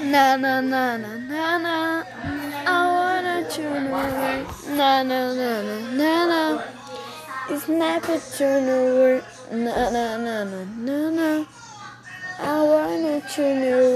Na na na na na na. I wanna turn over. Na na na na na na. It's never turn over. Na na na na na na. I wanna turn over.